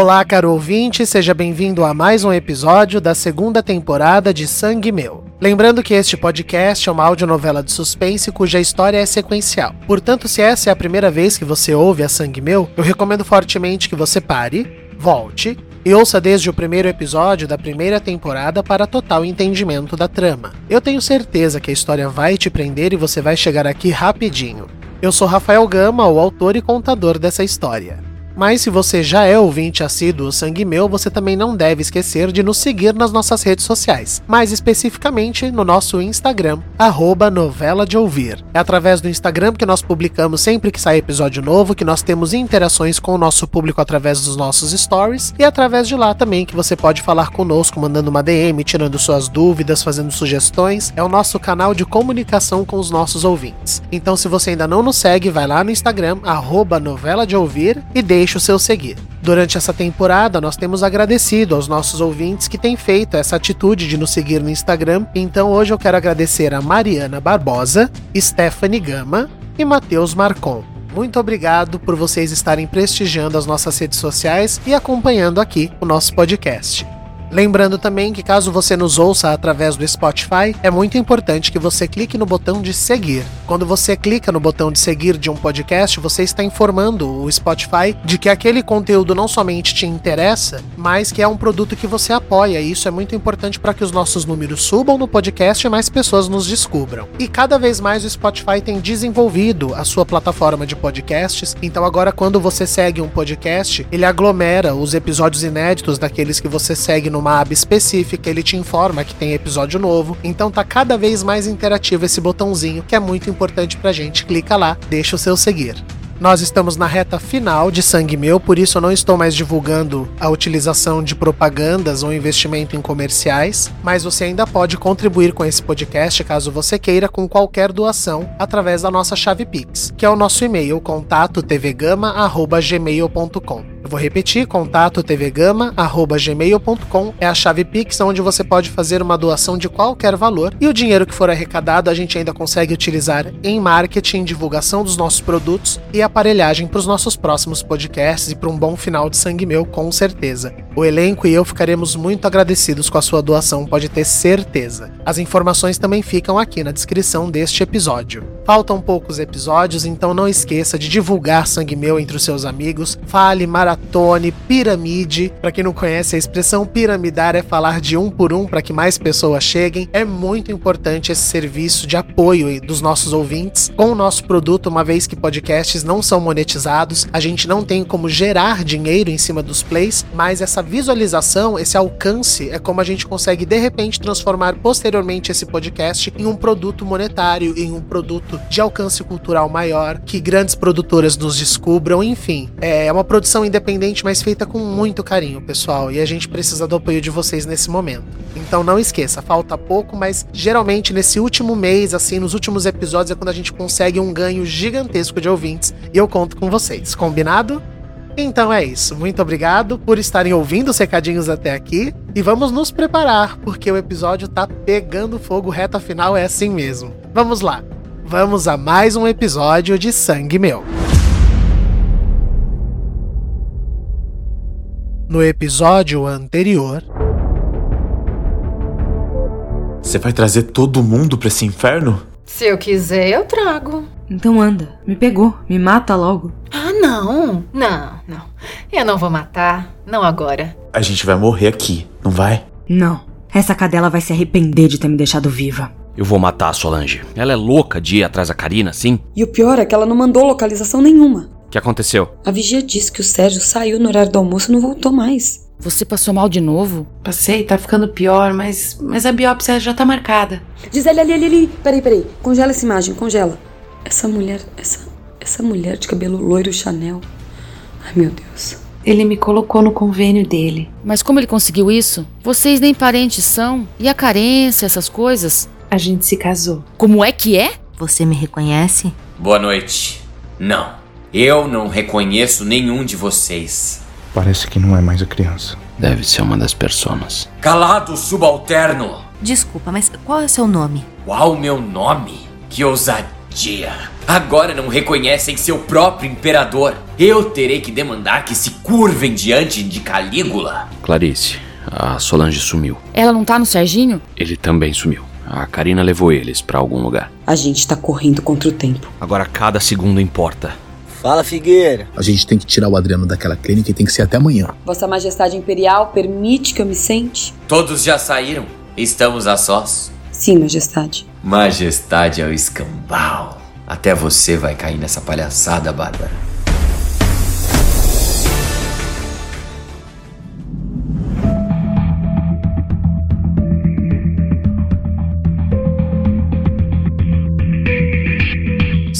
Olá, caro ouvinte, seja bem-vindo a mais um episódio da segunda temporada de Sangue Meu. Lembrando que este podcast é uma audionovela de suspense cuja história é sequencial. Portanto, se essa é a primeira vez que você ouve a Sangue Meu, eu recomendo fortemente que você pare, volte e ouça desde o primeiro episódio da primeira temporada para total entendimento da trama. Eu tenho certeza que a história vai te prender e você vai chegar aqui rapidinho. Eu sou Rafael Gama, o autor e contador dessa história. Mas se você já é ouvinte assíduo Sangue Meu, você também não deve esquecer de nos seguir nas nossas redes sociais, mais especificamente no nosso Instagram, arroba novela de ouvir. É através do Instagram que nós publicamos sempre que sai episódio novo, que nós temos interações com o nosso público através dos nossos stories, e através de lá também que você pode falar conosco, mandando uma DM, tirando suas dúvidas, fazendo sugestões. É o nosso canal de comunicação com os nossos ouvintes. Então se você ainda não nos segue, vai lá no Instagram, arroba novela de ouvir, e deixe deixe o seu seguir. Durante essa temporada, nós temos agradecido aos nossos ouvintes que têm feito essa atitude de nos seguir no Instagram. Então hoje eu quero agradecer a Mariana Barbosa, Stephanie Gama e Matheus Marcon. Muito obrigado por vocês estarem prestigiando as nossas redes sociais e acompanhando aqui o nosso podcast. Lembrando também que caso você nos ouça através do Spotify, é muito importante que você clique no botão de seguir. Quando você clica no botão de seguir de um podcast, você está informando o Spotify de que aquele conteúdo não somente te interessa, mas que é um produto que você apoia. E isso é muito importante para que os nossos números subam no podcast e mais pessoas nos descubram. E cada vez mais o Spotify tem desenvolvido a sua plataforma de podcasts. Então agora quando você segue um podcast, ele aglomera os episódios inéditos daqueles que você segue no numa aba específica, ele te informa que tem episódio novo. Então tá cada vez mais interativo esse botãozinho, que é muito importante pra gente. Clica lá, deixa o seu seguir. Nós estamos na reta final de Sangue Meu, por isso eu não estou mais divulgando a utilização de propagandas ou investimento em comerciais, mas você ainda pode contribuir com esse podcast caso você queira com qualquer doação através da nossa chave Pix, que é o nosso e-mail contato tvgama@gmail.com. Eu vou repetir, contato tvgama@gmail.com é a chave Pix onde você pode fazer uma doação de qualquer valor e o dinheiro que for arrecadado a gente ainda consegue utilizar em marketing, divulgação dos nossos produtos e aparelhagem para os nossos próximos podcasts e para um bom final de sangue meu, com certeza. O elenco e eu ficaremos muito agradecidos com a sua doação, pode ter certeza. As informações também ficam aqui na descrição deste episódio. Faltam poucos episódios, então não esqueça de divulgar Sangue Meu entre os seus amigos, fale, maratona maratone, piramide. Para quem não conhece, a expressão piramidar é falar de um por um para que mais pessoas cheguem. É muito importante esse serviço de apoio dos nossos ouvintes com o nosso produto, uma vez que podcasts não são monetizados, a gente não tem como gerar dinheiro em cima dos plays, mas essa visualização, esse alcance é como a gente consegue de repente transformar posteriormente esse podcast em um produto monetário, em um produto de alcance cultural maior, que grandes produtoras nos descubram, enfim. É uma produção independente independente, mas feita com muito carinho, pessoal. E a gente precisa do apoio de vocês nesse momento. Então não esqueça, falta pouco, mas geralmente nesse último mês, assim, nos últimos episódios, é quando a gente consegue um ganho gigantesco de ouvintes. E eu conto com vocês, combinado? Então é isso. Muito obrigado por estarem ouvindo os recadinhos até aqui. E vamos nos preparar, porque o episódio tá pegando fogo, reta final é assim mesmo. Vamos lá. Vamos a mais um episódio de Sangue Meu. No episódio anterior. Você vai trazer todo mundo pra esse inferno? Se eu quiser, eu trago. Então anda, me pegou, me mata logo. Ah, não, não, não. Eu não vou matar, não agora. A gente vai morrer aqui, não vai? Não. Essa cadela vai se arrepender de ter me deixado viva. Eu vou matar a Solange. Ela é louca de ir atrás da Karina, sim? E o pior é que ela não mandou localização nenhuma. O que aconteceu? A vigia disse que o Sérgio saiu no horário do almoço e não voltou mais. Você passou mal de novo? Passei, tá ficando pior, mas, mas a biópsia já tá marcada. Diz ali, ali, ali, ali. Peraí, peraí. Congela essa imagem, congela. Essa mulher, essa, Essa mulher de cabelo loiro Chanel. Ai, meu Deus. Ele me colocou no convênio dele. Mas como ele conseguiu isso? Vocês nem parentes são. E a carência, essas coisas? A gente se casou. Como é que é? Você me reconhece? Boa noite. Não. Eu não reconheço nenhum de vocês. Parece que não é mais a criança. Deve ser uma das personas. Calado, subalterno! Desculpa, mas qual é seu nome? Qual o meu nome? Que ousadia! Agora não reconhecem seu próprio imperador. Eu terei que demandar que se curvem diante de Calígula. Clarice, a Solange sumiu. Ela não tá no Serginho? Ele também sumiu. A Karina levou eles pra algum lugar. A gente tá correndo contra o tempo. Agora cada segundo importa. Fala, Figueira. A gente tem que tirar o Adriano daquela clínica e tem que ser até amanhã. Vossa Majestade Imperial permite que eu me sente? Todos já saíram. Estamos a sós. Sim, Majestade. Majestade é o escambau. Até você vai cair nessa palhaçada, Bárbara.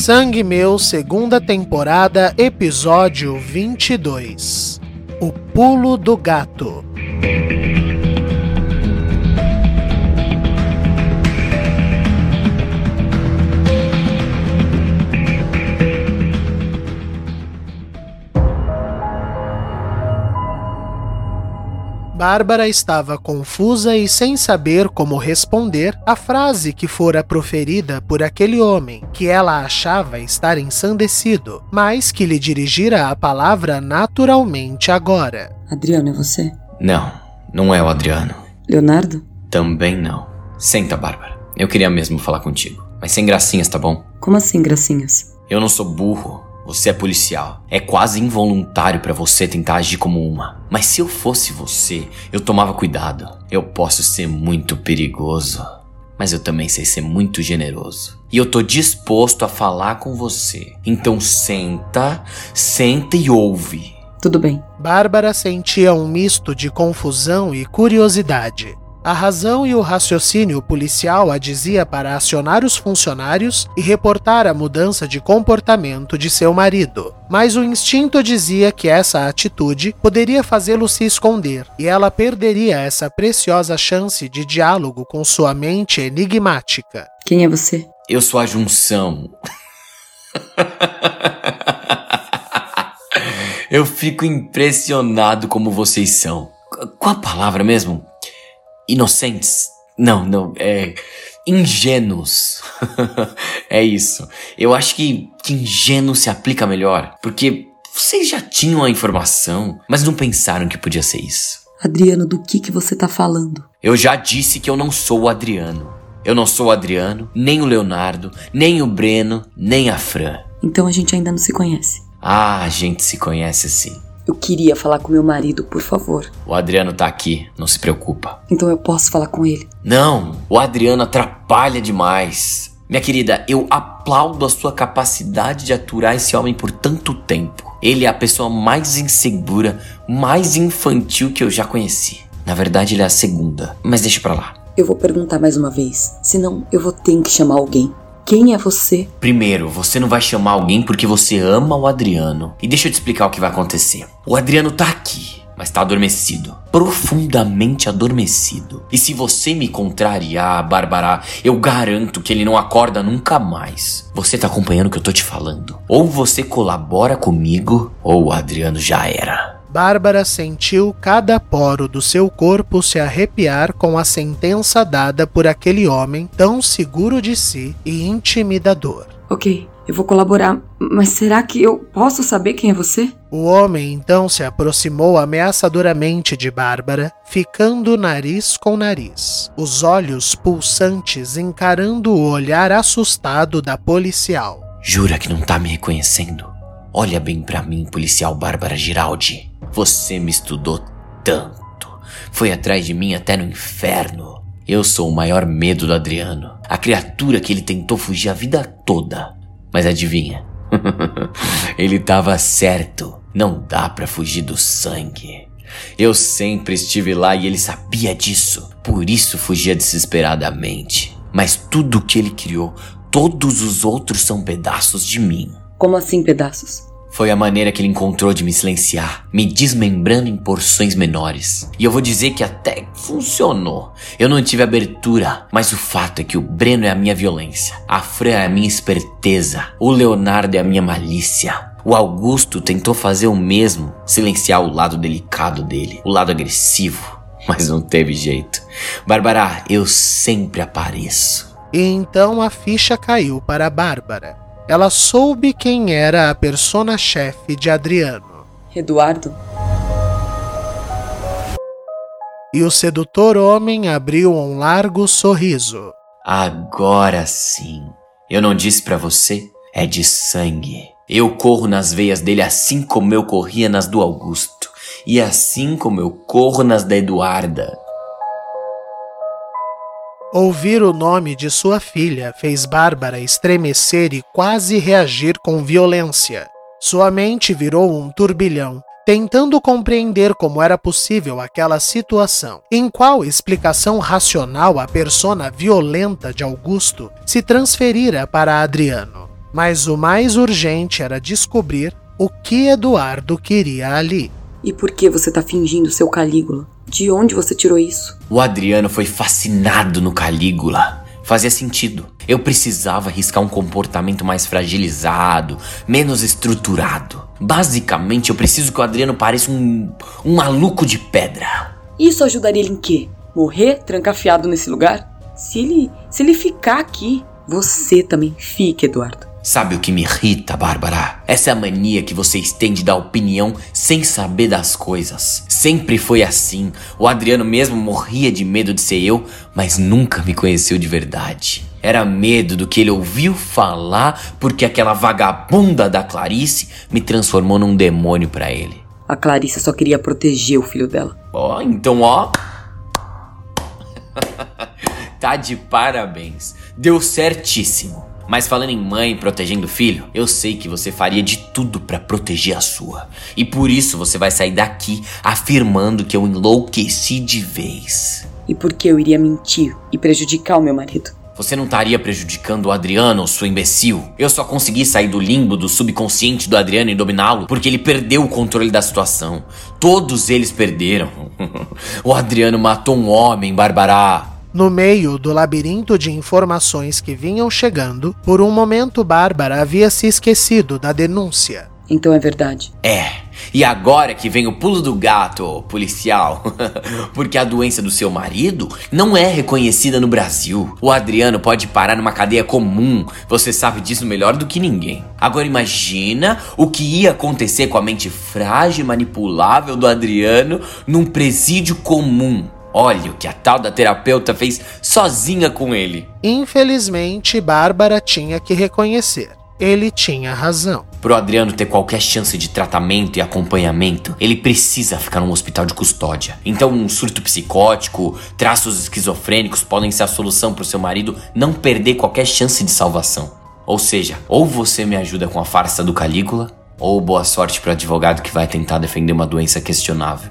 Sangue Meu, segunda temporada, episódio 22 O Pulo do Gato. Bárbara estava confusa e sem saber como responder à frase que fora proferida por aquele homem, que ela achava estar ensandecido, mas que lhe dirigira a palavra naturalmente agora. Adriano, é você? Não, não é o Adriano. Leonardo? Também não. Senta, Bárbara. Eu queria mesmo falar contigo. Mas sem gracinhas, tá bom? Como assim, gracinhas? Eu não sou burro. Você é policial. É quase involuntário para você tentar agir como uma. Mas se eu fosse você, eu tomava cuidado. Eu posso ser muito perigoso, mas eu também sei ser muito generoso. E eu tô disposto a falar com você. Então senta, senta e ouve. Tudo bem. Bárbara sentia um misto de confusão e curiosidade. A razão e o raciocínio policial a dizia para acionar os funcionários e reportar a mudança de comportamento de seu marido. Mas o instinto dizia que essa atitude poderia fazê-lo se esconder e ela perderia essa preciosa chance de diálogo com sua mente enigmática. Quem é você? Eu sou a junção. Eu fico impressionado como vocês são. Qual a palavra mesmo? Inocentes. Não, não, é. ingênuos. é isso. Eu acho que, que ingênuo se aplica melhor. Porque vocês já tinham a informação, mas não pensaram que podia ser isso. Adriano, do que, que você tá falando? Eu já disse que eu não sou o Adriano. Eu não sou o Adriano, nem o Leonardo, nem o Breno, nem a Fran. Então a gente ainda não se conhece. Ah, a gente se conhece sim. Eu queria falar com meu marido, por favor. O Adriano tá aqui, não se preocupa. Então eu posso falar com ele? Não, o Adriano atrapalha demais. Minha querida, eu aplaudo a sua capacidade de aturar esse homem por tanto tempo. Ele é a pessoa mais insegura, mais infantil que eu já conheci. Na verdade, ele é a segunda, mas deixa pra lá. Eu vou perguntar mais uma vez, senão eu vou ter que chamar alguém. Quem é você? Primeiro, você não vai chamar alguém porque você ama o Adriano. E deixa eu te explicar o que vai acontecer. O Adriano tá aqui, mas tá adormecido. Profundamente adormecido. E se você me contrariar, Bárbara, eu garanto que ele não acorda nunca mais. Você tá acompanhando o que eu tô te falando? Ou você colabora comigo, ou o Adriano já era. Bárbara sentiu cada poro do seu corpo se arrepiar com a sentença dada por aquele homem tão seguro de si e intimidador. Ok, eu vou colaborar, mas será que eu posso saber quem é você? O homem então se aproximou ameaçadoramente de Bárbara, ficando nariz com nariz, os olhos pulsantes encarando o olhar assustado da policial. Jura que não tá me reconhecendo? Olha bem para mim, policial Bárbara Giraldi. Você me estudou tanto. Foi atrás de mim até no inferno. Eu sou o maior medo do Adriano. A criatura que ele tentou fugir a vida toda. Mas adivinha? ele tava certo. Não dá para fugir do sangue. Eu sempre estive lá e ele sabia disso. Por isso fugia desesperadamente. Mas tudo que ele criou, todos os outros são pedaços de mim. Como assim pedaços? Foi a maneira que ele encontrou de me silenciar, me desmembrando em porções menores. E eu vou dizer que até funcionou. Eu não tive abertura, mas o fato é que o Breno é a minha violência, a Fran é a minha esperteza, o Leonardo é a minha malícia. O Augusto tentou fazer o mesmo, silenciar o lado delicado dele, o lado agressivo, mas não teve jeito. Bárbara, eu sempre apareço. E então a ficha caiu para Bárbara. Ela soube quem era a persona-chefe de Adriano. Eduardo? E o sedutor homem abriu um largo sorriso. Agora sim. Eu não disse para você? É de sangue. Eu corro nas veias dele assim como eu corria nas do Augusto. E assim como eu corro nas da Eduarda. Ouvir o nome de sua filha fez Bárbara estremecer e quase reagir com violência. Sua mente virou um turbilhão, tentando compreender como era possível aquela situação. Em qual explicação racional a persona violenta de Augusto se transferira para Adriano. Mas o mais urgente era descobrir o que Eduardo queria ali. E por que você tá fingindo seu Calígula? De onde você tirou isso? O Adriano foi fascinado no Calígula. Fazia sentido. Eu precisava arriscar um comportamento mais fragilizado, menos estruturado. Basicamente, eu preciso que o Adriano pareça um, um maluco de pedra. Isso ajudaria ele em quê? Morrer trancafiado nesse lugar? Se ele, se ele ficar aqui, você também fica, Eduardo. Sabe o que me irrita, Bárbara? Essa é a mania que vocês têm de dar opinião sem saber das coisas. Sempre foi assim. O Adriano mesmo morria de medo de ser eu, mas nunca me conheceu de verdade. Era medo do que ele ouviu falar porque aquela vagabunda da Clarice me transformou num demônio para ele. A Clarice só queria proteger o filho dela. Ó, oh, então ó. tá de parabéns. Deu certíssimo. Mas falando em mãe protegendo o filho, eu sei que você faria de tudo para proteger a sua. E por isso você vai sair daqui afirmando que eu enlouqueci de vez. E por que eu iria mentir e prejudicar o meu marido? Você não estaria prejudicando o Adriano, sua imbecil? Eu só consegui sair do limbo do subconsciente do Adriano e dominá-lo porque ele perdeu o controle da situação. Todos eles perderam. o Adriano matou um homem, Bárbara. No meio do labirinto de informações que vinham chegando, por um momento Bárbara havia se esquecido da denúncia. Então é verdade. É. E agora que vem o pulo do gato, policial. Porque a doença do seu marido não é reconhecida no Brasil. O Adriano pode parar numa cadeia comum. Você sabe disso melhor do que ninguém. Agora imagina o que ia acontecer com a mente frágil e manipulável do Adriano num presídio comum. Olha o que a tal da terapeuta fez sozinha com ele. Infelizmente, Bárbara tinha que reconhecer. Ele tinha razão. Pro Adriano ter qualquer chance de tratamento e acompanhamento, ele precisa ficar num hospital de custódia. Então, um surto psicótico, traços esquizofrênicos podem ser a solução pro seu marido não perder qualquer chance de salvação. Ou seja, ou você me ajuda com a farsa do Calígula, ou boa sorte pro advogado que vai tentar defender uma doença questionável.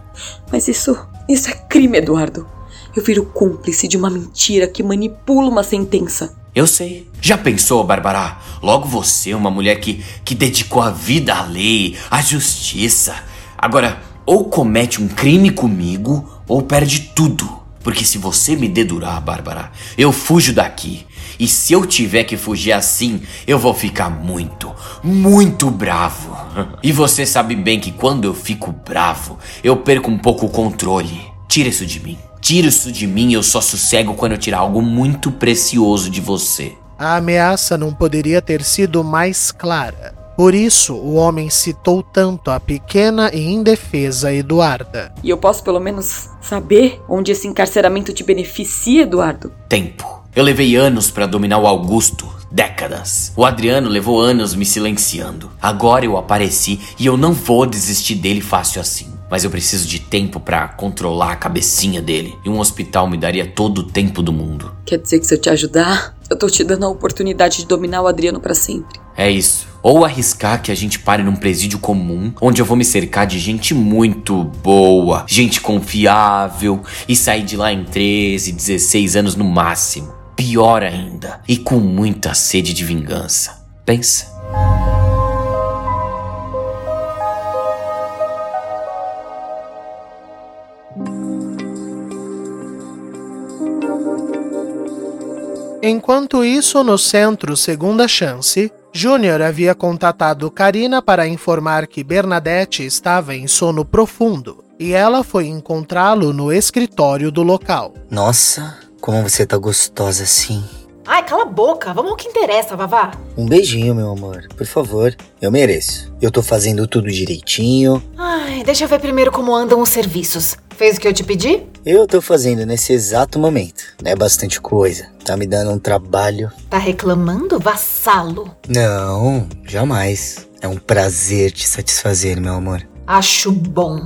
Mas isso. Isso é crime, Eduardo. Eu viro cúmplice de uma mentira que manipula uma sentença. Eu sei. Já pensou, Bárbara? Logo você, uma mulher que, que dedicou a vida à lei, à justiça. Agora, ou comete um crime comigo, ou perde tudo. Porque se você me dedurar, Bárbara, eu fujo daqui. E se eu tiver que fugir assim, eu vou ficar muito, muito bravo. E você sabe bem que quando eu fico bravo, eu perco um pouco o controle. Tira isso de mim. Tira isso de mim e eu só sossego quando eu tirar algo muito precioso de você. A ameaça não poderia ter sido mais clara. Por isso, o homem citou tanto a pequena e indefesa Eduarda. E eu posso pelo menos saber onde esse encarceramento te beneficia, Eduardo? Tempo. Eu levei anos para dominar o Augusto, décadas. O Adriano levou anos me silenciando. Agora eu apareci e eu não vou desistir dele fácil assim. Mas eu preciso de tempo para controlar a cabecinha dele. E um hospital me daria todo o tempo do mundo. Quer dizer que se eu te ajudar, eu tô te dando a oportunidade de dominar o Adriano para sempre. É isso. Ou arriscar que a gente pare num presídio comum, onde eu vou me cercar de gente muito boa, gente confiável, e sair de lá em 13, 16 anos no máximo pior ainda e com muita sede de vingança. Pensa. Enquanto isso, no centro Segunda Chance, Júnior havia contatado Karina para informar que Bernadette estava em sono profundo e ela foi encontrá-lo no escritório do local. Nossa, como você tá gostosa assim. Ai, cala a boca. Vamos ao que interessa, Vavá. Um beijinho, meu amor. Por favor. Eu mereço. Eu tô fazendo tudo direitinho. Ai, deixa eu ver primeiro como andam os serviços. Fez o que eu te pedi? Eu tô fazendo nesse exato momento. Não é bastante coisa. Tá me dando um trabalho. Tá reclamando, vassalo? Não, jamais. É um prazer te satisfazer, meu amor. Acho bom.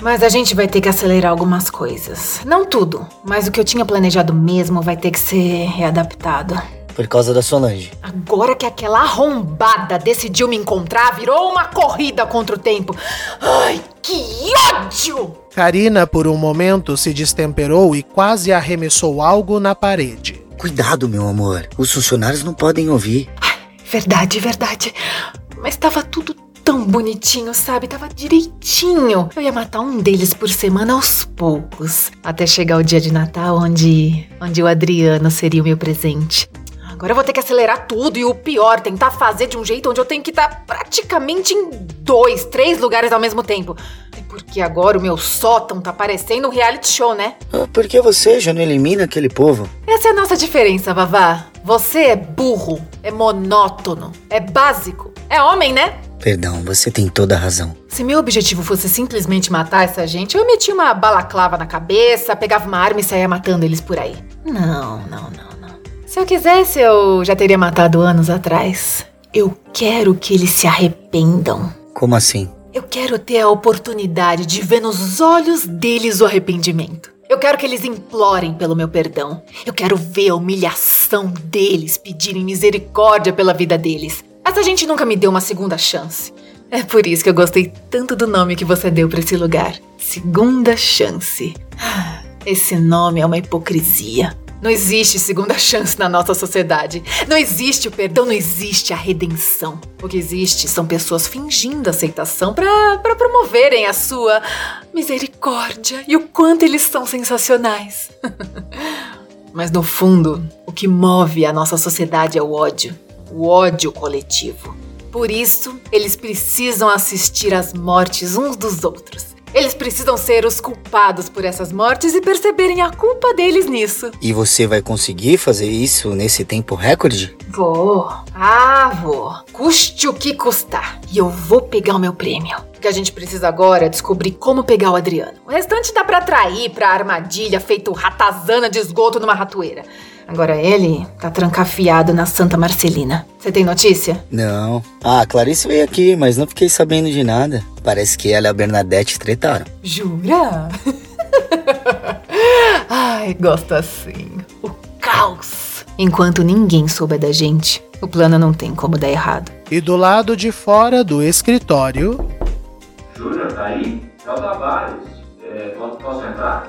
Mas a gente vai ter que acelerar algumas coisas. Não tudo, mas o que eu tinha planejado mesmo vai ter que ser readaptado. Por causa da Solange. Agora que aquela arrombada decidiu me encontrar, virou uma corrida contra o tempo. Ai, que ódio! Karina, por um momento, se destemperou e quase arremessou algo na parede. Cuidado, meu amor. Os funcionários não podem ouvir. Ai, verdade, verdade. Mas estava tudo tão bonitinho, sabe? Tava direitinho. Eu ia matar um deles por semana aos poucos, até chegar o dia de Natal onde onde o Adriano seria o meu presente. Agora eu vou ter que acelerar tudo e o pior, tentar fazer de um jeito onde eu tenho que estar praticamente em dois, três lugares ao mesmo tempo. É porque agora o meu sótão tá parecendo um reality show, né? Ah, por que você já não elimina aquele povo? Essa é a nossa diferença, Vavá. Você é burro, é monótono, é básico, é homem, né? Perdão, você tem toda a razão. Se meu objetivo fosse simplesmente matar essa gente, eu metia uma balaclava na cabeça, pegava uma arma e saía matando eles por aí. Não, não, não, não. Se eu quisesse, eu já teria matado anos atrás. Eu quero que eles se arrependam. Como assim? Eu quero ter a oportunidade de ver nos olhos deles o arrependimento. Eu quero que eles implorem pelo meu perdão. Eu quero ver a humilhação deles pedirem misericórdia pela vida deles. Essa gente nunca me deu uma segunda chance. É por isso que eu gostei tanto do nome que você deu para esse lugar. Segunda chance. Esse nome é uma hipocrisia. Não existe segunda chance na nossa sociedade. Não existe o perdão, não existe a redenção. O que existe são pessoas fingindo aceitação para promoverem a sua misericórdia e o quanto eles são sensacionais. Mas no fundo, o que move a nossa sociedade é o ódio o ódio coletivo. Por isso, eles precisam assistir às mortes uns dos outros. Eles precisam ser os culpados por essas mortes e perceberem a culpa deles nisso. E você vai conseguir fazer isso nesse tempo recorde? Vou. Ah, vou. Custe o que custar. E eu vou pegar o meu prêmio. O que a gente precisa agora é descobrir como pegar o Adriano. O restante dá pra atrair pra armadilha feito ratazana de esgoto numa ratoeira. Agora ele tá trancafiado na Santa Marcelina. Você tem notícia? Não. Ah, Clarice veio aqui, mas não fiquei sabendo de nada. Parece que ela e a Bernadette tretaram. Jura? Ai, gosto assim. O caos. Enquanto ninguém souber da gente, o plano não tem como dar errado. E do lado de fora do escritório. Júnior, tá aí? É o Tavares. É, posso entrar?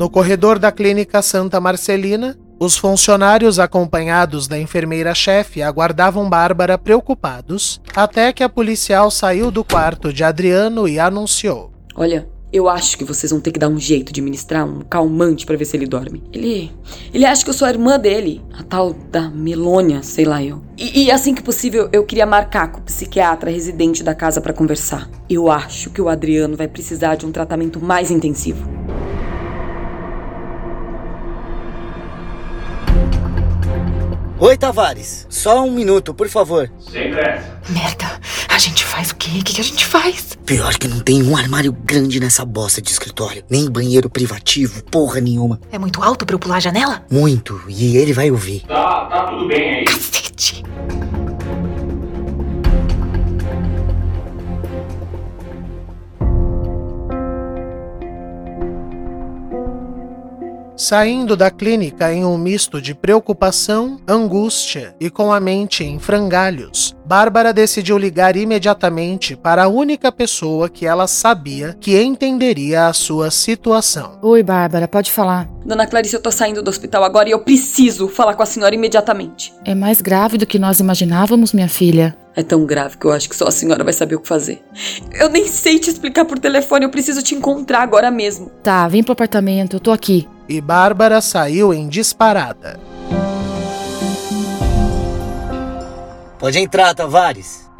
No corredor da clínica Santa Marcelina, os funcionários acompanhados da enfermeira-chefe aguardavam Bárbara preocupados, até que a policial saiu do quarto de Adriano e anunciou: Olha, eu acho que vocês vão ter que dar um jeito de ministrar um calmante para ver se ele dorme. Ele. Ele acha que eu sou a irmã dele, a tal da Melônia, sei lá eu. E, e assim que possível, eu queria marcar com o psiquiatra residente da casa para conversar. Eu acho que o Adriano vai precisar de um tratamento mais intensivo. Oi, Tavares. Só um minuto, por favor. Sem pressa. Merda. A gente faz o quê? O que a gente faz? Pior que não tem um armário grande nessa bosta de escritório. Nem banheiro privativo, porra nenhuma. É muito alto pra eu pular a janela? Muito. E ele vai ouvir. Tá, tá tudo bem aí. Cacete. Saindo da clínica em um misto de preocupação, angústia e com a mente em frangalhos, Bárbara decidiu ligar imediatamente para a única pessoa que ela sabia que entenderia a sua situação. Oi, Bárbara, pode falar. Dona Clarice, eu tô saindo do hospital agora e eu preciso falar com a senhora imediatamente. É mais grave do que nós imaginávamos, minha filha. É tão grave que eu acho que só a senhora vai saber o que fazer. Eu nem sei te explicar por telefone, eu preciso te encontrar agora mesmo. Tá, vem pro apartamento, eu tô aqui. E Bárbara saiu em disparada. Pode entrar, Tavares.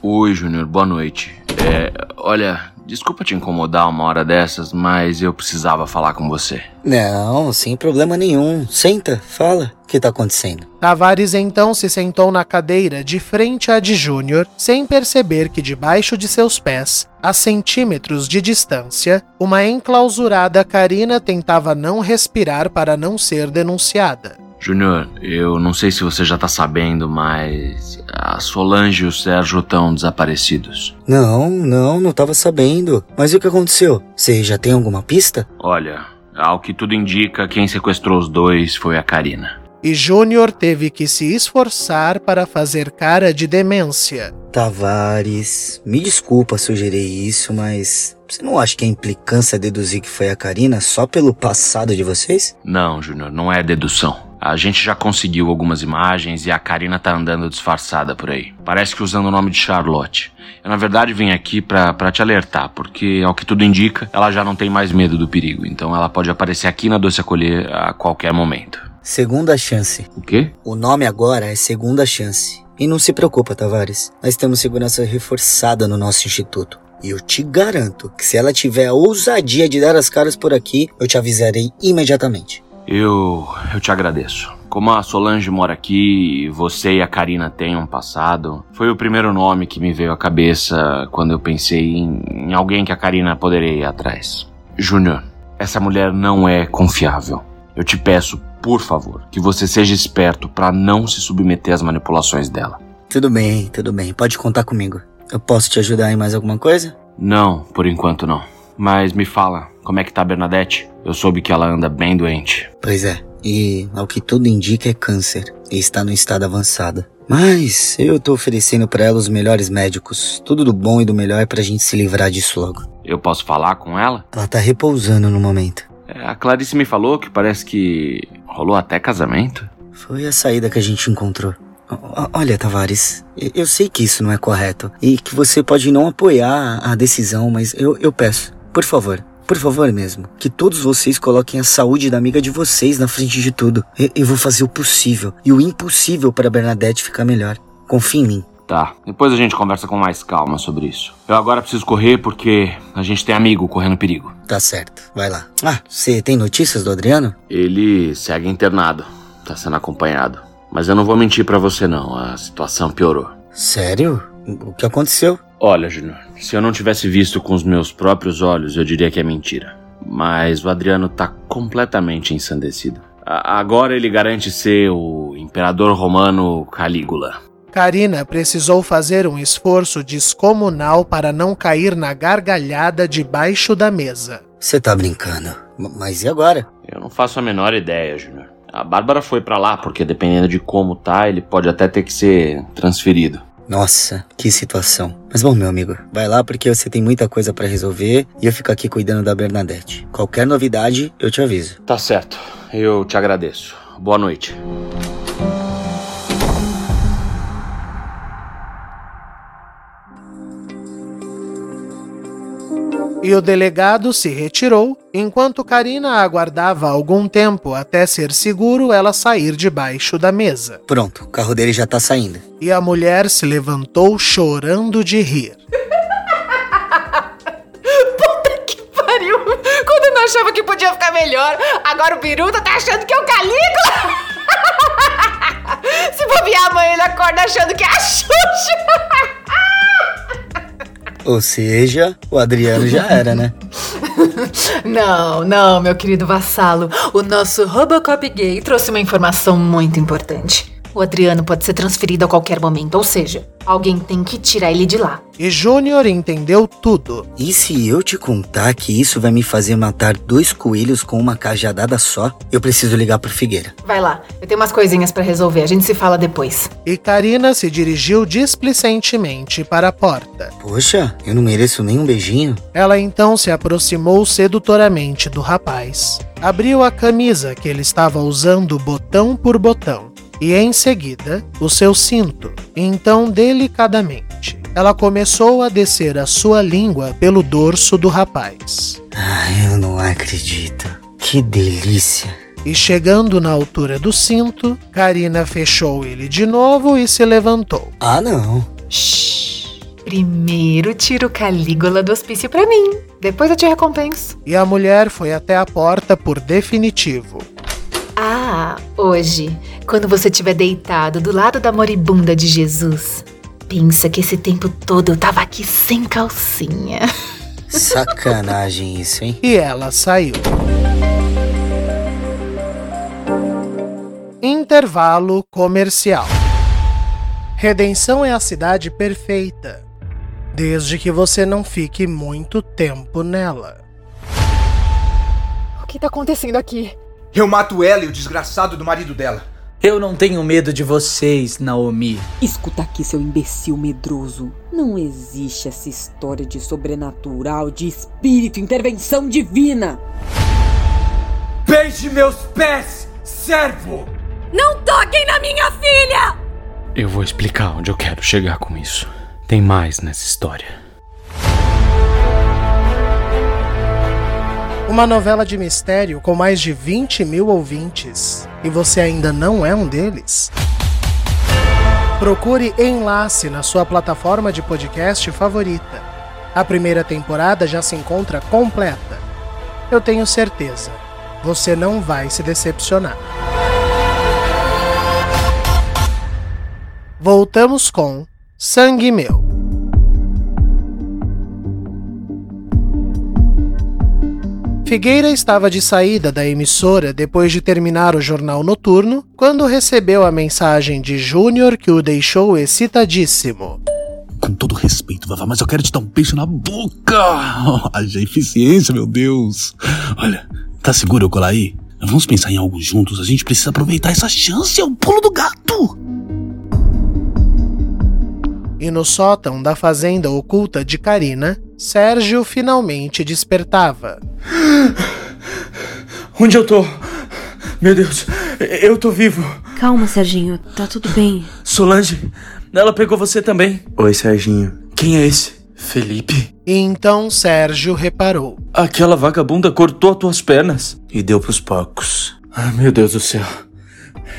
Oi, Júnior, boa noite. É, olha, desculpa te incomodar uma hora dessas, mas eu precisava falar com você. Não, sem problema nenhum. Senta, fala. O que tá acontecendo? Tavares então se sentou na cadeira de frente à de Júnior, sem perceber que debaixo de seus pés, a centímetros de distância, uma enclausurada Karina tentava não respirar para não ser denunciada. Júnior, eu não sei se você já tá sabendo, mas a Solange e o Sérgio estão desaparecidos. Não, não, não tava sabendo. Mas o que aconteceu? Você já tem alguma pista? Olha, ao que tudo indica, quem sequestrou os dois foi a Karina. E Júnior teve que se esforçar para fazer cara de demência. Tavares, me desculpa sugerir isso, mas você não acha que é implicância deduzir que foi a Karina só pelo passado de vocês? Não, Júnior, não é dedução. A gente já conseguiu algumas imagens e a Karina tá andando disfarçada por aí. Parece que usando o nome de Charlotte. Eu, na verdade, vim aqui pra, pra te alertar, porque, ao que tudo indica, ela já não tem mais medo do perigo. Então ela pode aparecer aqui na Doce Acolher a qualquer momento. Segunda chance. O quê? O nome agora é Segunda Chance. E não se preocupa, Tavares. Nós temos segurança reforçada no nosso instituto. E eu te garanto que se ela tiver a ousadia de dar as caras por aqui, eu te avisarei imediatamente. Eu. eu te agradeço. Como a Solange mora aqui e você e a Karina têm um passado, foi o primeiro nome que me veio à cabeça quando eu pensei em, em alguém que a Karina poderia ir atrás. Júnior, essa mulher não é confiável. Eu te peço, por favor, que você seja esperto para não se submeter às manipulações dela. Tudo bem, tudo bem. Pode contar comigo. Eu posso te ajudar em mais alguma coisa? Não, por enquanto não. Mas me fala, como é que tá a Bernadette? Eu soube que ela anda bem doente. Pois é, e ao que tudo indica é câncer e está no estado avançado. Mas eu tô oferecendo para ela os melhores médicos, tudo do bom e do melhor pra gente se livrar disso logo. Eu posso falar com ela? Ela tá repousando no momento. É, a Clarice me falou que parece que rolou até casamento. Foi a saída que a gente encontrou. Olha, Tavares, eu- eu sei que isso não é correto e que você pode não apoiar a decisão, mas eu, eu peço, por favor, por favor mesmo, que todos vocês coloquem a saúde da amiga de vocês na frente de tudo. Eu, eu vou fazer o possível e o impossível para Bernadette ficar melhor. Confie em mim. Tá, depois a gente conversa com mais calma sobre isso. Eu agora preciso correr porque a gente tem amigo correndo perigo. Tá certo, vai lá. Ah, você tem notícias do Adriano? Ele segue internado, tá sendo acompanhado. Mas eu não vou mentir pra você não, a situação piorou. Sério? O que aconteceu? Olha, Júnior, se eu não tivesse visto com os meus próprios olhos, eu diria que é mentira. Mas o Adriano tá completamente ensandecido. A- agora ele garante ser o imperador romano Calígula. Karina precisou fazer um esforço descomunal para não cair na gargalhada debaixo da mesa. Você tá brincando. M- Mas e agora? Eu não faço a menor ideia, Júnior. A Bárbara foi pra lá porque dependendo de como tá, ele pode até ter que ser transferido. Nossa, que situação. Mas bom, meu amigo, vai lá porque você tem muita coisa pra resolver e eu fico aqui cuidando da Bernadette. Qualquer novidade, eu te aviso. Tá certo. Eu te agradeço. Boa noite. E o delegado se retirou, enquanto Karina aguardava algum tempo até ser seguro ela sair debaixo da mesa. Pronto, o carro dele já tá saindo. E a mulher se levantou chorando de rir. Pariu! Quando eu não achava que podia ficar melhor, agora o Biruta tá achando que é o Calígula! Se bobear amanhã, ele acorda achando que é a Xuxa! Ou seja, o Adriano já era, né? Não, não, meu querido vassalo. O nosso Robocop gay trouxe uma informação muito importante. O Adriano pode ser transferido a qualquer momento, ou seja, alguém tem que tirar ele de lá. E Júnior entendeu tudo. E se eu te contar que isso vai me fazer matar dois coelhos com uma cajadada só, eu preciso ligar pro Figueira. Vai lá, eu tenho umas coisinhas para resolver, a gente se fala depois. E Karina se dirigiu displicentemente para a porta. Poxa, eu não mereço nem um beijinho. Ela então se aproximou sedutoramente do rapaz. Abriu a camisa que ele estava usando botão por botão e em seguida o seu cinto. Então, delicadamente, ela começou a descer a sua língua pelo dorso do rapaz. Ai, eu não acredito. Que delícia. E chegando na altura do cinto, Karina fechou ele de novo e se levantou. Ah, não. Shhh. Primeiro tiro Calígula do hospício para mim. Depois eu te recompenso. E a mulher foi até a porta por definitivo. Ah, hoje, quando você estiver deitado do lado da moribunda de Jesus, pensa que esse tempo todo eu tava aqui sem calcinha. Sacanagem isso, hein? E ela saiu. Intervalo comercial. Redenção é a cidade perfeita, desde que você não fique muito tempo nela. O que tá acontecendo aqui? Eu mato ela e o desgraçado do marido dela. Eu não tenho medo de vocês, Naomi. Escuta aqui, seu imbecil medroso. Não existe essa história de sobrenatural, de espírito, intervenção divina. Beije meus pés, servo! Não toquem na minha filha! Eu vou explicar onde eu quero chegar com isso. Tem mais nessa história. Uma novela de mistério com mais de 20 mil ouvintes. E você ainda não é um deles? Procure Enlace na sua plataforma de podcast favorita. A primeira temporada já se encontra completa. Eu tenho certeza, você não vai se decepcionar. Voltamos com Sangue Meu. Figueira estava de saída da emissora depois de terminar o jornal noturno, quando recebeu a mensagem de Júnior que o deixou excitadíssimo. Com todo respeito, Vavá, mas eu quero te dar um beijo na boca! Haja eficiência, meu Deus! Olha, tá seguro eu colar aí? Vamos pensar em algo juntos, a gente precisa aproveitar essa chance, é o pulo do gato! E no sótão da fazenda oculta de Karina, Sérgio finalmente despertava. Onde eu tô? Meu Deus, eu tô vivo. Calma, Serginho, tá tudo bem. Solange, ela pegou você também. Oi, Serginho. Quem é esse? Felipe? E então Sérgio reparou. Aquela vagabunda cortou as tuas pernas. E deu pros pocos. Ah, meu Deus do céu.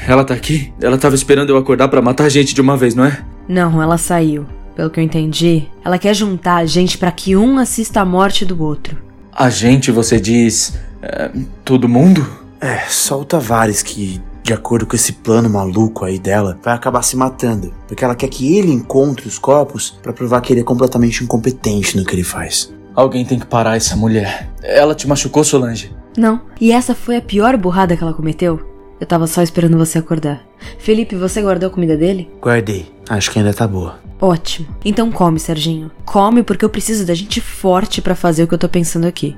Ela tá aqui? Ela tava esperando eu acordar para matar a gente de uma vez, não é? Não, ela saiu. Pelo que eu entendi, ela quer juntar a gente para que um assista a morte do outro. A gente, você diz. É, todo mundo? É, só o Tavares que, de acordo com esse plano maluco aí dela, vai acabar se matando. Porque ela quer que ele encontre os corpos para provar que ele é completamente incompetente no que ele faz. Alguém tem que parar essa mulher. Ela te machucou, Solange? Não. E essa foi a pior burrada que ela cometeu? Eu tava só esperando você acordar. Felipe, você guardou a comida dele? Guardei. Acho que ainda tá boa. Ótimo. Então come, Serginho. Come porque eu preciso da gente forte para fazer o que eu tô pensando aqui.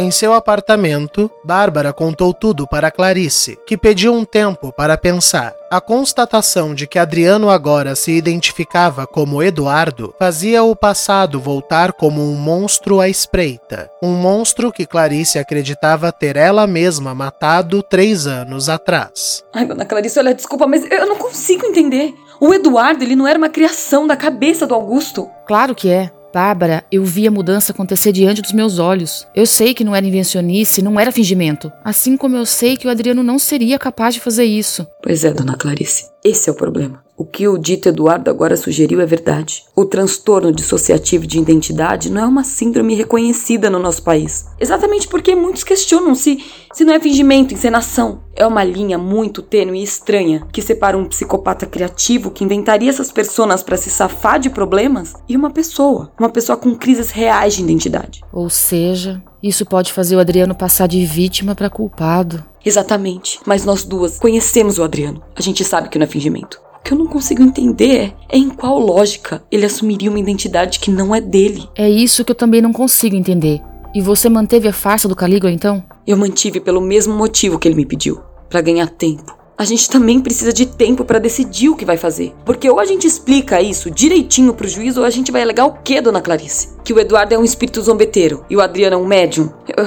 Em seu apartamento, Bárbara contou tudo para Clarice, que pediu um tempo para pensar. A constatação de que Adriano agora se identificava como Eduardo fazia o passado voltar como um monstro à espreita. Um monstro que Clarice acreditava ter ela mesma matado três anos atrás. Ai, dona Clarice, olha, desculpa, mas eu não consigo entender. O Eduardo, ele não era uma criação da cabeça do Augusto. Claro que é. Bárbara, eu vi a mudança acontecer diante dos meus olhos. Eu sei que não era invencionice, não era fingimento. Assim como eu sei que o Adriano não seria capaz de fazer isso. Pois é, dona Clarice. Esse é o problema. O que o dito Eduardo agora sugeriu é verdade. O transtorno dissociativo de identidade não é uma síndrome reconhecida no nosso país. Exatamente porque muitos questionam se, se não é fingimento, encenação. É uma linha muito tênue e estranha que separa um psicopata criativo que inventaria essas personas para se safar de problemas e uma pessoa, uma pessoa com crises reais de identidade. Ou seja, isso pode fazer o Adriano passar de vítima para culpado. Exatamente, mas nós duas conhecemos o Adriano. A gente sabe que não é fingimento. O que eu não consigo entender é em qual lógica ele assumiria uma identidade que não é dele. É isso que eu também não consigo entender. E você manteve a farsa do Calígula então? Eu mantive pelo mesmo motivo que ele me pediu para ganhar tempo. A gente também precisa de tempo para decidir o que vai fazer. Porque ou a gente explica isso direitinho pro juiz ou a gente vai alegar o quê, dona Clarice? Que o Eduardo é um espírito zombeteiro e o Adriano é um médium. Eu,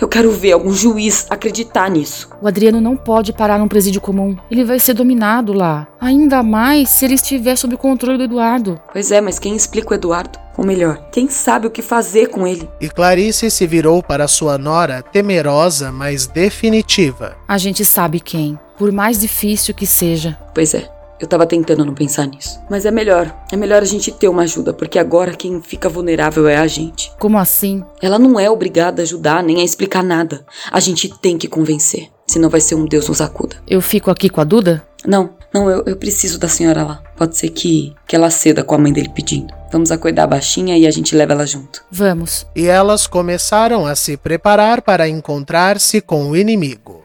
eu quero ver algum juiz acreditar nisso. O Adriano não pode parar num presídio comum. Ele vai ser dominado lá. Ainda mais se ele estiver sob o controle do Eduardo. Pois é, mas quem explica o Eduardo? Ou melhor, quem sabe o que fazer com ele? E Clarice se virou para sua nora, temerosa, mas definitiva. A gente sabe quem, por mais difícil que seja. Pois é. Eu tava tentando não pensar nisso. Mas é melhor. É melhor a gente ter uma ajuda, porque agora quem fica vulnerável é a gente. Como assim? Ela não é obrigada a ajudar nem a explicar nada. A gente tem que convencer. Senão vai ser um Deus nos acuda. Eu fico aqui com a Duda? Não, não, eu, eu preciso da senhora lá. Pode ser que, que ela ceda com a mãe dele pedindo. Vamos acordar a baixinha e a gente leva ela junto. Vamos. E elas começaram a se preparar para encontrar-se com o inimigo.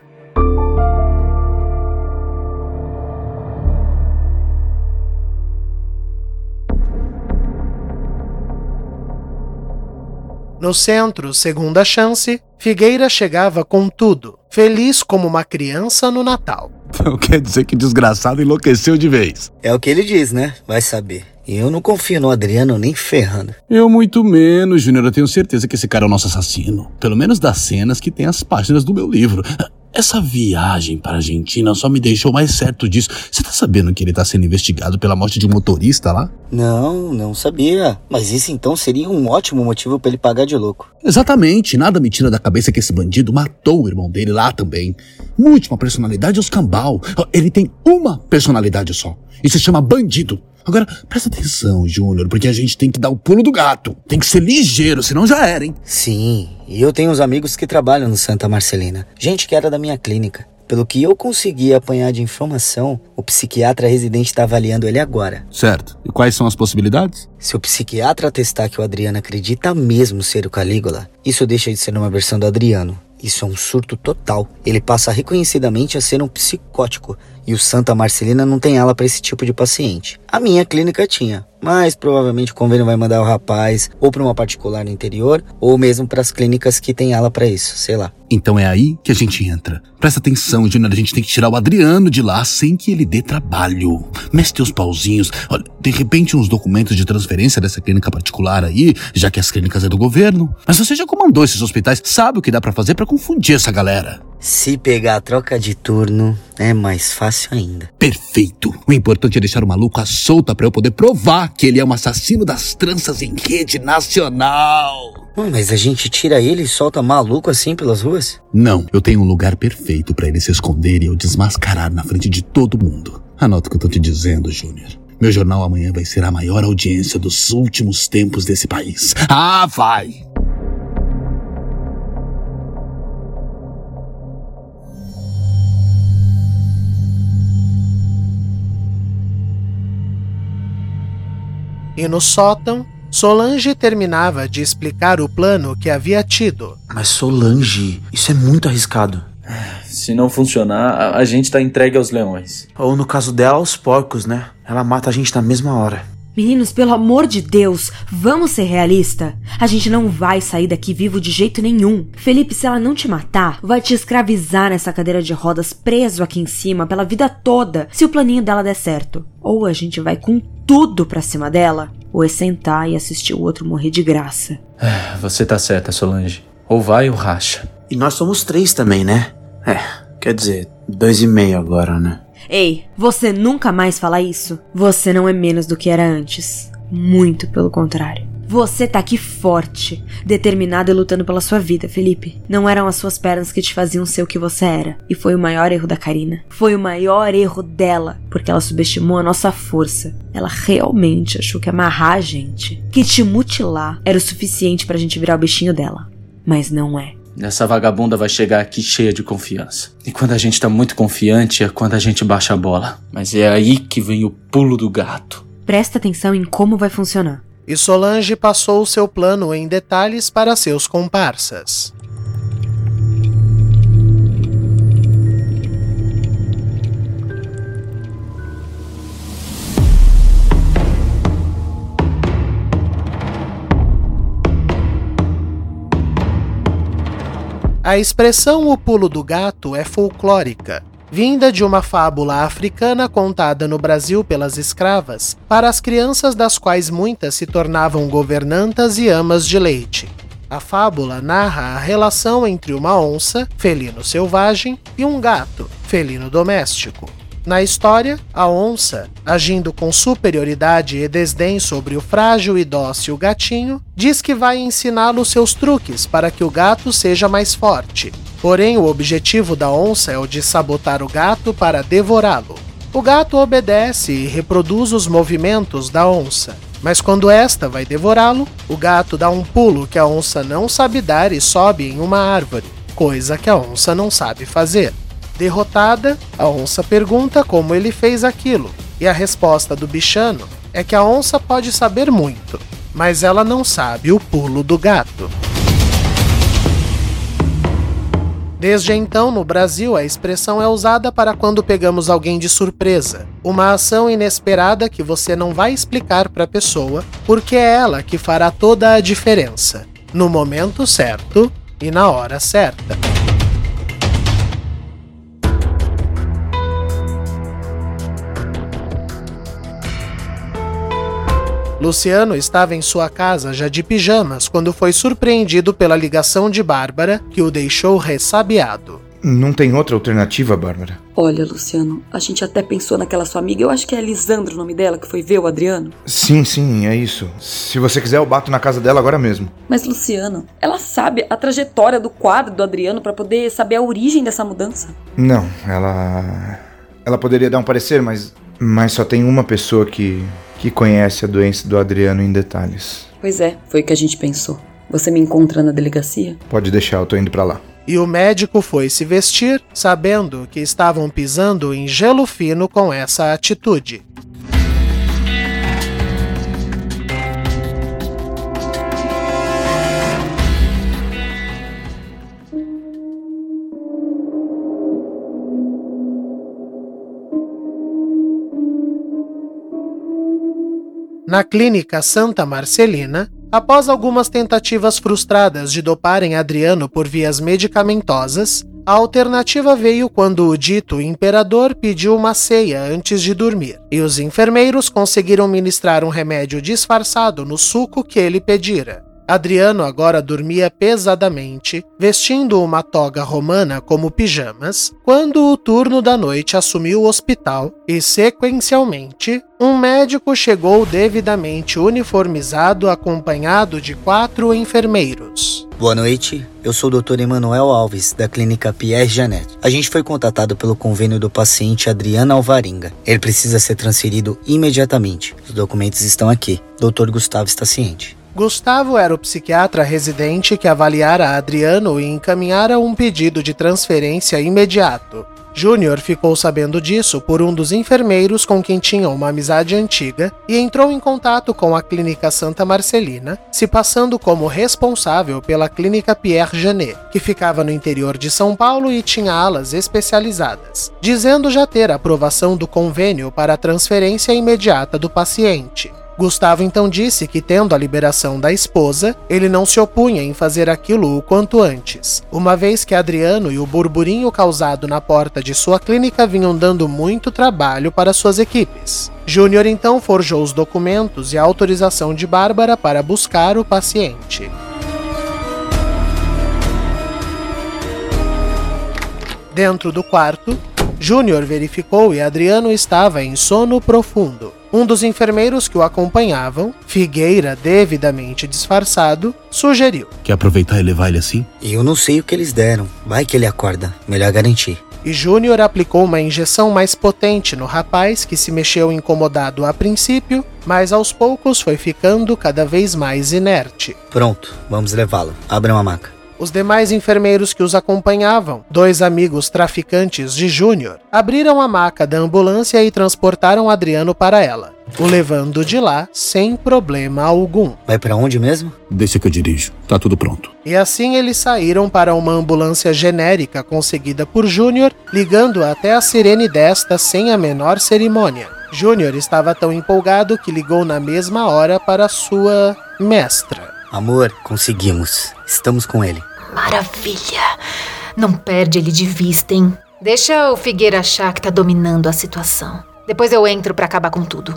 No centro, segunda chance, Figueira chegava com tudo, feliz como uma criança no Natal. Então quer dizer que desgraçado enlouqueceu de vez. É o que ele diz, né? Vai saber. Eu não confio no Adriano nem ferrando. Eu muito menos, Júnior. Eu tenho certeza que esse cara é o nosso assassino. Pelo menos das cenas que tem as páginas do meu livro. Essa viagem para a Argentina só me deixou mais certo disso. Você tá sabendo que ele tá sendo investigado pela morte de um motorista lá? Não, não sabia. Mas isso então seria um ótimo motivo para ele pagar de louco. Exatamente. Nada me tira da cabeça que esse bandido matou o irmão dele lá também. Última personalidade é os cambal. Ele tem uma personalidade só. E se chama bandido. Agora, presta atenção, Júnior, porque a gente tem que dar o pulo do gato. Tem que ser ligeiro, senão já era, hein? Sim, e eu tenho uns amigos que trabalham no Santa Marcelina. Gente que era da minha clínica. Pelo que eu consegui apanhar de informação, o psiquiatra residente está avaliando ele agora. Certo. E quais são as possibilidades? Se o psiquiatra atestar que o Adriano acredita mesmo ser o Calígula, isso deixa de ser uma versão do Adriano. Isso é um surto total. Ele passa reconhecidamente a ser um psicótico e o Santa Marcelina não tem ala para esse tipo de paciente. A minha clínica tinha, mas provavelmente o convênio vai mandar o rapaz ou para uma particular no interior ou mesmo para as clínicas que tem ala para isso, sei lá. Então é aí que a gente entra. Presta atenção, Júnior, a gente tem que tirar o Adriano de lá sem que ele dê trabalho. Mexe teus pauzinhos. Olha, de repente uns documentos de transferência dessa clínica particular aí, já que as clínicas é do governo. Mas você já comandou esses hospitais, sabe o que dá para fazer para confundir essa galera. Se pegar a troca de turno, é mais fácil ainda. Perfeito. O importante é deixar o maluco à solta para eu poder provar que ele é um assassino das tranças em rede nacional. Mas a gente tira ele e solta maluco assim pelas ruas? Não, eu tenho um lugar perfeito para ele se esconder e eu desmascarar na frente de todo mundo. Anota o que eu tô te dizendo, Júnior. Meu jornal amanhã vai ser a maior audiência dos últimos tempos desse país. Ah, vai! E no sótão, Solange terminava de explicar o plano que havia tido. Mas Solange, isso é muito arriscado. Se não funcionar, a, gente tá entregue aos leões. Ou no caso dela, aos porcos, né? Ela mata a gente na mesma hora. Meninos, pelo amor de Deus, vamos ser realista. A gente não vai sair daqui vivo de jeito nenhum. Felipe, se ela não te matar, vai te escravizar nessa cadeira de rodas preso aqui em cima pela vida toda, se o planinho dela der certo. Ou a gente vai com tudo pra cima dela, ou é sentar e assistir o outro morrer de graça. É, você tá certa, Solange. Ou vai ou racha. E nós somos três também, né? É, quer dizer, dois e meio agora, né? Ei, você nunca mais fala isso? Você não é menos do que era antes. Muito pelo contrário. Você tá aqui forte, determinado e lutando pela sua vida, Felipe. Não eram as suas pernas que te faziam ser o que você era. E foi o maior erro da Karina. Foi o maior erro dela, porque ela subestimou a nossa força. Ela realmente achou que amarrar a gente, que te mutilar, era o suficiente pra gente virar o bichinho dela. Mas não é. Essa vagabunda vai chegar aqui cheia de confiança. E quando a gente tá muito confiante é quando a gente baixa a bola. Mas é aí que vem o pulo do gato. Presta atenção em como vai funcionar. E Solange passou seu plano em detalhes para seus comparsas. A expressão o pulo do gato é folclórica, vinda de uma fábula africana contada no Brasil pelas escravas para as crianças das quais muitas se tornavam governantas e amas de leite. A fábula narra a relação entre uma onça, felino selvagem, e um gato, felino doméstico. Na história, a onça, agindo com superioridade e desdém sobre o frágil e dócil gatinho, diz que vai ensiná-lo seus truques para que o gato seja mais forte. Porém, o objetivo da onça é o de sabotar o gato para devorá-lo. O gato obedece e reproduz os movimentos da onça. Mas quando esta vai devorá-lo, o gato dá um pulo que a onça não sabe dar e sobe em uma árvore, coisa que a onça não sabe fazer. Derrotada, a onça pergunta como ele fez aquilo, e a resposta do bichano é que a onça pode saber muito, mas ela não sabe o pulo do gato. Desde então, no Brasil, a expressão é usada para quando pegamos alguém de surpresa, uma ação inesperada que você não vai explicar para a pessoa, porque é ela que fará toda a diferença, no momento certo e na hora certa. Luciano estava em sua casa já de pijamas quando foi surpreendido pela ligação de Bárbara, que o deixou ressabiado. Não tem outra alternativa, Bárbara? Olha, Luciano, a gente até pensou naquela sua amiga, eu acho que é Lisandro o nome dela, que foi ver o Adriano. Sim, sim, é isso. Se você quiser, eu bato na casa dela agora mesmo. Mas, Luciano, ela sabe a trajetória do quadro do Adriano para poder saber a origem dessa mudança? Não, ela. Ela poderia dar um parecer, mas. Mas só tem uma pessoa que que conhece a doença do Adriano em detalhes. Pois é, foi o que a gente pensou. Você me encontra na delegacia? Pode deixar, eu tô indo para lá. E o médico foi se vestir, sabendo que estavam pisando em gelo fino com essa atitude. Na clínica Santa Marcelina, após algumas tentativas frustradas de doparem Adriano por vias medicamentosas, a alternativa veio quando o dito imperador pediu uma ceia antes de dormir, e os enfermeiros conseguiram ministrar um remédio disfarçado no suco que ele pedira. Adriano agora dormia pesadamente, vestindo uma toga romana como pijamas, quando o turno da noite assumiu o hospital e, sequencialmente, um médico chegou devidamente uniformizado, acompanhado de quatro enfermeiros. Boa noite, eu sou o Dr. Emanuel Alves, da clínica Pierre Janet. A gente foi contatado pelo convênio do paciente Adriana Alvarenga. Ele precisa ser transferido imediatamente. Os documentos estão aqui. Dr. Gustavo está ciente. Gustavo era o psiquiatra residente que avaliara Adriano e encaminhara um pedido de transferência imediato. Júnior ficou sabendo disso por um dos enfermeiros com quem tinha uma amizade antiga e entrou em contato com a Clínica Santa Marcelina, se passando como responsável pela Clínica Pierre Janet, que ficava no interior de São Paulo e tinha alas especializadas, dizendo já ter aprovação do convênio para a transferência imediata do paciente. Gustavo então disse que, tendo a liberação da esposa, ele não se opunha em fazer aquilo o quanto antes, uma vez que Adriano e o burburinho causado na porta de sua clínica vinham dando muito trabalho para suas equipes. Júnior então forjou os documentos e a autorização de Bárbara para buscar o paciente. Dentro do quarto, Júnior verificou e Adriano estava em sono profundo. Um dos enfermeiros que o acompanhavam, Figueira devidamente disfarçado, sugeriu. Quer aproveitar e levar ele assim? Eu não sei o que eles deram. Vai que ele acorda. Melhor garantir. E Júnior aplicou uma injeção mais potente no rapaz, que se mexeu incomodado a princípio, mas aos poucos foi ficando cada vez mais inerte. Pronto, vamos levá-lo. Abra uma maca. Os demais enfermeiros que os acompanhavam, dois amigos traficantes de Júnior, abriram a maca da ambulância e transportaram Adriano para ela, o levando de lá sem problema algum. Vai para onde mesmo? Deixa que eu dirijo. Tá tudo pronto. E assim eles saíram para uma ambulância genérica conseguida por Júnior, ligando até a sirene desta sem a menor cerimônia. Júnior estava tão empolgado que ligou na mesma hora para sua mestra. Amor, conseguimos. Estamos com ele. Maravilha! Não perde ele de vista, hein? Deixa o Figueira achar que tá dominando a situação. Depois eu entro para acabar com tudo.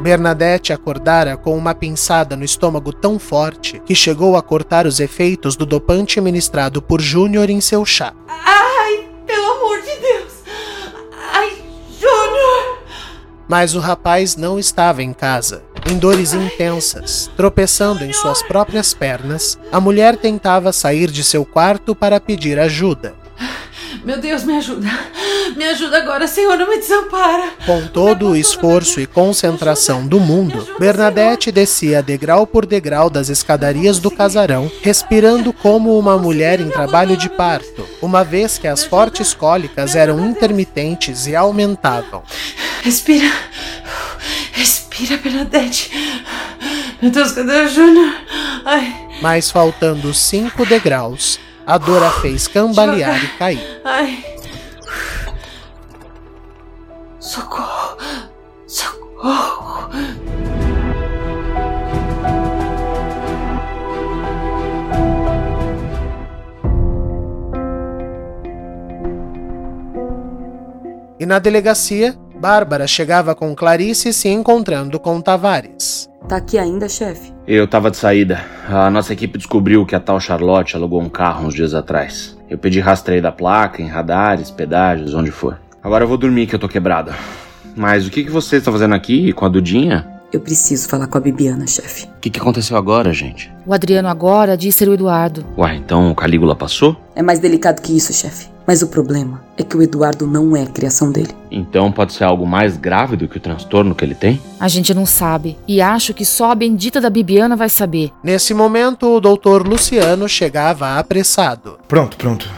Bernadette acordara com uma pinçada no estômago tão forte que chegou a cortar os efeitos do dopante ministrado por Júnior em seu chá. Mas o rapaz não estava em casa. Em dores intensas, tropeçando em suas próprias pernas, a mulher tentava sair de seu quarto para pedir ajuda. Meu Deus, me ajuda. Me ajuda agora, Senhor, não me desampara. Com todo o esforço e concentração do mundo, Bernadette descia degrau por degrau das escadarias do casarão, respirando como uma mulher em trabalho de parto, uma vez que as fortes cólicas eram intermitentes e aumentavam. Respira. Respira, Bernadette. Meu Deus, cadê o Júnior? Ai. Mas faltando cinco degraus, a dor a fez cambalear e cair. Ai. Socorro. Socorro. E na delegacia, Bárbara chegava com Clarice se encontrando com Tavares. Tá aqui ainda, chefe? Eu tava de saída. A nossa equipe descobriu que a tal Charlotte alugou um carro uns dias atrás. Eu pedi rastreio da placa, em radares, pedágios, onde for. Agora eu vou dormir que eu tô quebrada. Mas o que, que você está fazendo aqui com a Dudinha? Eu preciso falar com a Bibiana, chefe. O que, que aconteceu agora, gente? O Adriano agora diz ser o Eduardo. Ué, então o Calígula passou? É mais delicado que isso, chefe. Mas o problema é que o Eduardo não é criação dele. Então pode ser algo mais grave do que o transtorno que ele tem? A gente não sabe. E acho que só a bendita da Bibiana vai saber. Nesse momento, o doutor Luciano chegava apressado. Pronto, pronto.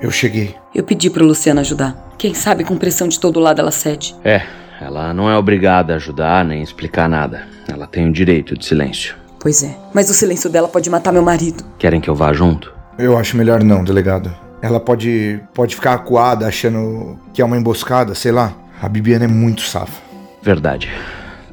Eu cheguei. Eu pedi pro Luciano ajudar. Quem sabe com pressão de todo lado ela cede. É, ela não é obrigada a ajudar nem explicar nada. Ela tem o direito de silêncio. Pois é, mas o silêncio dela pode matar meu marido. Querem que eu vá junto? Eu acho melhor não, delegado. Ela pode, pode ficar acuada achando que é uma emboscada, sei lá. A Bibiana é muito safa. Verdade.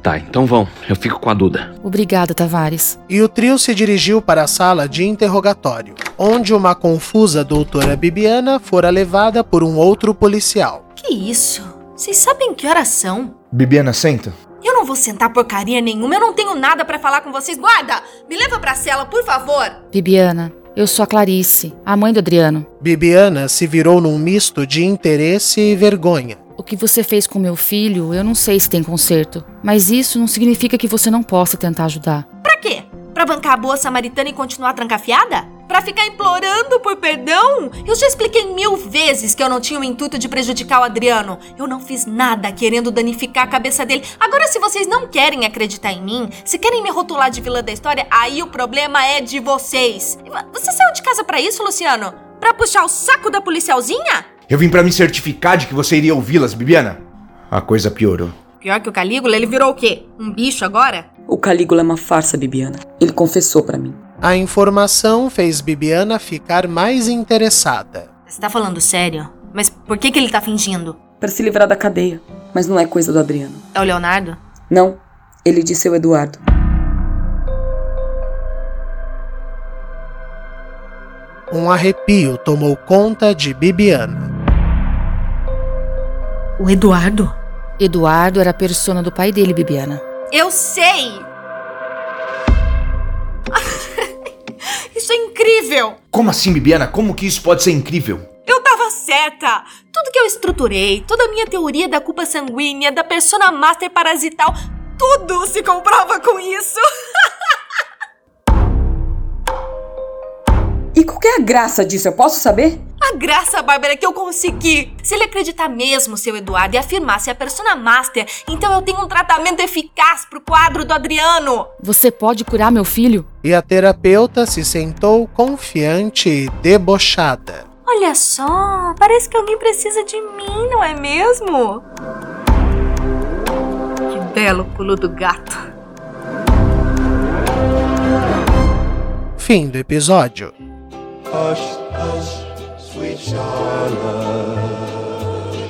Tá, então vão. Eu fico com a Duda. Obrigada, Tavares. E o trio se dirigiu para a sala de interrogatório, onde uma confusa doutora Bibiana fora levada por um outro policial. Que isso? Vocês sabem que horas são? Bibiana, senta. Eu não vou sentar porcaria nenhuma, eu não tenho nada para falar com vocês. Guarda, me leva pra cela, por favor. Bibiana, eu sou a Clarice, a mãe do Adriano. Bibiana se virou num misto de interesse e vergonha. O que você fez com meu filho, eu não sei se tem conserto. Mas isso não significa que você não possa tentar ajudar. Pra quê? Pra bancar a boa samaritana e continuar trancafiada? Pra ficar implorando por perdão? Eu já expliquei mil vezes que eu não tinha o intuito de prejudicar o Adriano. Eu não fiz nada querendo danificar a cabeça dele. Agora, se vocês não querem acreditar em mim, se querem me rotular de vilã da história, aí o problema é de vocês. Você saiu de casa para isso, Luciano? Pra puxar o saco da policialzinha? Eu vim para me certificar de que você iria ouvi-las, Bibiana. A coisa piorou. Pior que o Calígula, ele virou o quê? Um bicho agora? O Calígula é uma farsa, Bibiana. Ele confessou para mim. A informação fez Bibiana ficar mais interessada. Você tá falando sério? Mas por que, que ele tá fingindo? Para se livrar da cadeia. Mas não é coisa do Adriano. É o Leonardo? Não. Ele disse o Eduardo. Um arrepio tomou conta de Bibiana. O Eduardo? Eduardo era a persona do pai dele, Bibiana. Eu sei! Isso é incrível! Como assim, Bibiana? Como que isso pode ser incrível? Eu tava certa! Tudo que eu estruturei, toda a minha teoria da culpa sanguínea, da persona master parasital, tudo se comprova com isso! E qual que é a graça disso? Eu posso saber? A graça, Bárbara, é que eu consegui. Se ele acreditar mesmo, seu Eduardo, e afirmar se a persona master, então eu tenho um tratamento eficaz pro quadro do Adriano. Você pode curar meu filho? E a terapeuta se sentou confiante e debochada. Olha só, parece que alguém precisa de mim, não é mesmo? Que belo pulo do gato. Fim do episódio. Hush, hush, sweet Charlotte,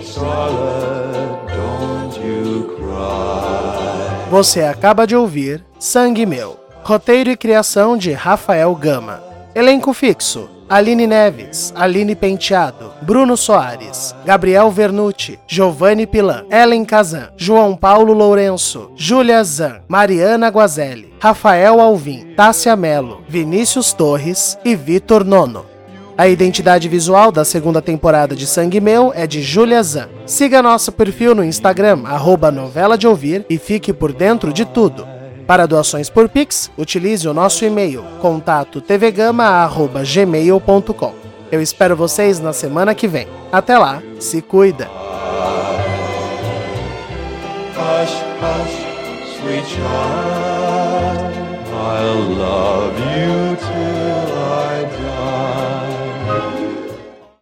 Charlotte, don't you cry. Você acaba de ouvir Sangue Meu. Roteiro e criação de Rafael Gama. Elenco fixo: Aline Neves, Aline Penteado, Bruno Soares, Gabriel Vernucci, Giovanni Pilan, Ellen Kazan, João Paulo Lourenço, Júlia Zan, Mariana Guazelli, Rafael Alvim, Tássia Melo, Vinícius Torres e Vitor Nono. A identidade visual da segunda temporada de Sangue Meu é de Julia Zan. Siga nosso perfil no Instagram, arroba novela de ouvir, e fique por dentro de tudo. Para doações por Pix, utilize o nosso e-mail, contato tvgama.gmail.com. Eu espero vocês na semana que vem. Até lá, se cuida! Hush, hush, sweet child, I'll love you